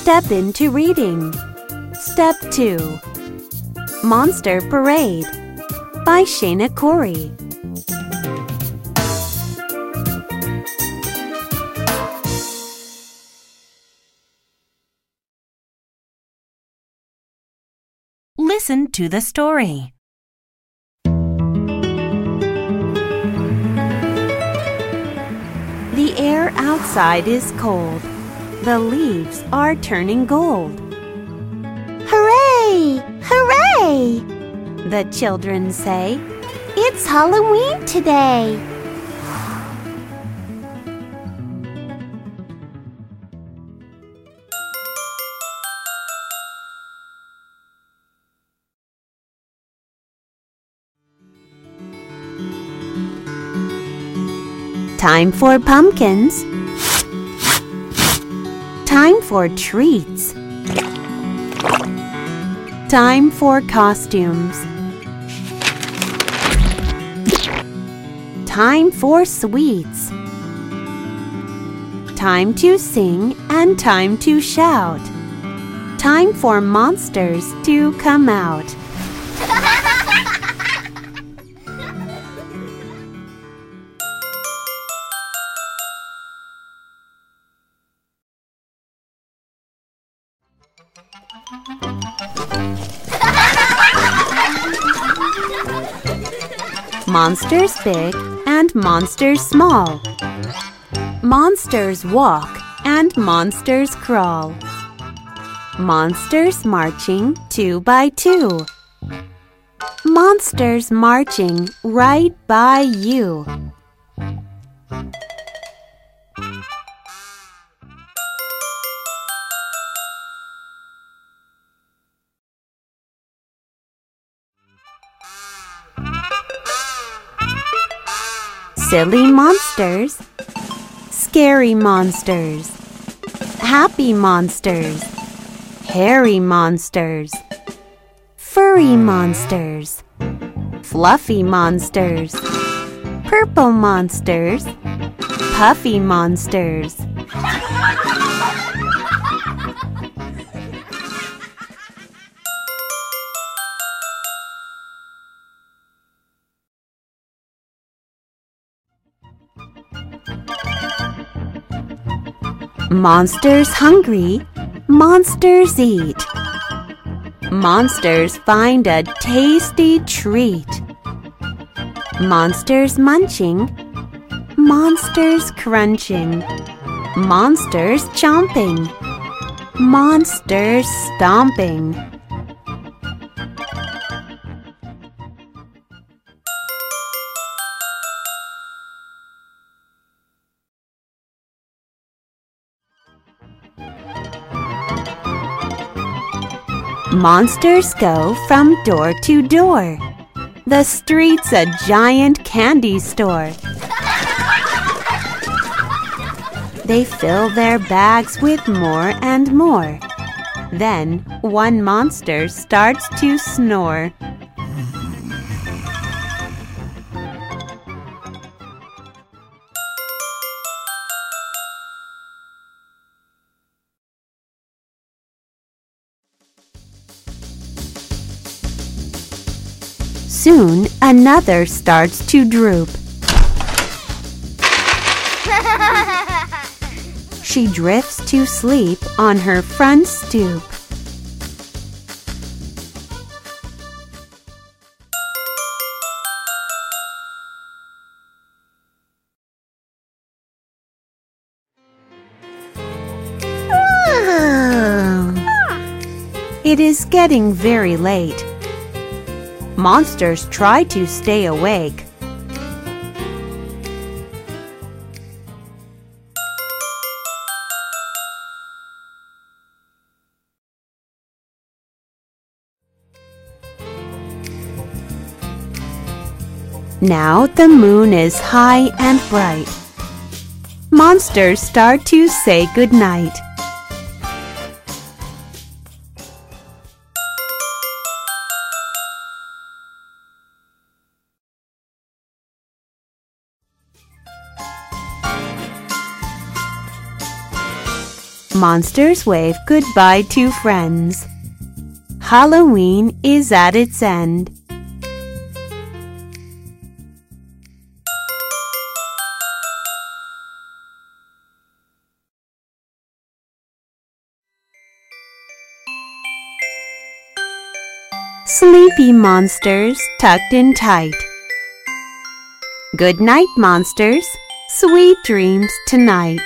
Step into reading. Step 2 Monster Parade by Shana Corey. Listen to the story. The air outside is cold. The leaves are turning gold. Hooray! Hooray! The children say, It's Halloween today. Time for pumpkins. Time for treats. Time for costumes. Time for sweets. Time to sing and time to shout. Time for monsters to come out. Monsters big and monsters small. Monsters walk and monsters crawl. Monsters marching two by two. Monsters marching right by you. Silly monsters, scary monsters, happy monsters, hairy monsters, furry hmm. monsters, fluffy monsters, purple monsters, puffy monsters. Monsters hungry, monsters eat. Monsters find a tasty treat. Monsters munching, monsters crunching, monsters chomping, monsters stomping. Monsters go from door to door. The street's a giant candy store. They fill their bags with more and more. Then one monster starts to snore. Soon another starts to droop. She drifts to sleep on her front stoop. Oh. It is getting very late. Monsters try to stay awake. Now the moon is high and bright. Monsters start to say goodnight. Monsters wave goodbye to friends. Halloween is at its end. Sleepy monsters tucked in tight. Good night, monsters. Sweet dreams tonight.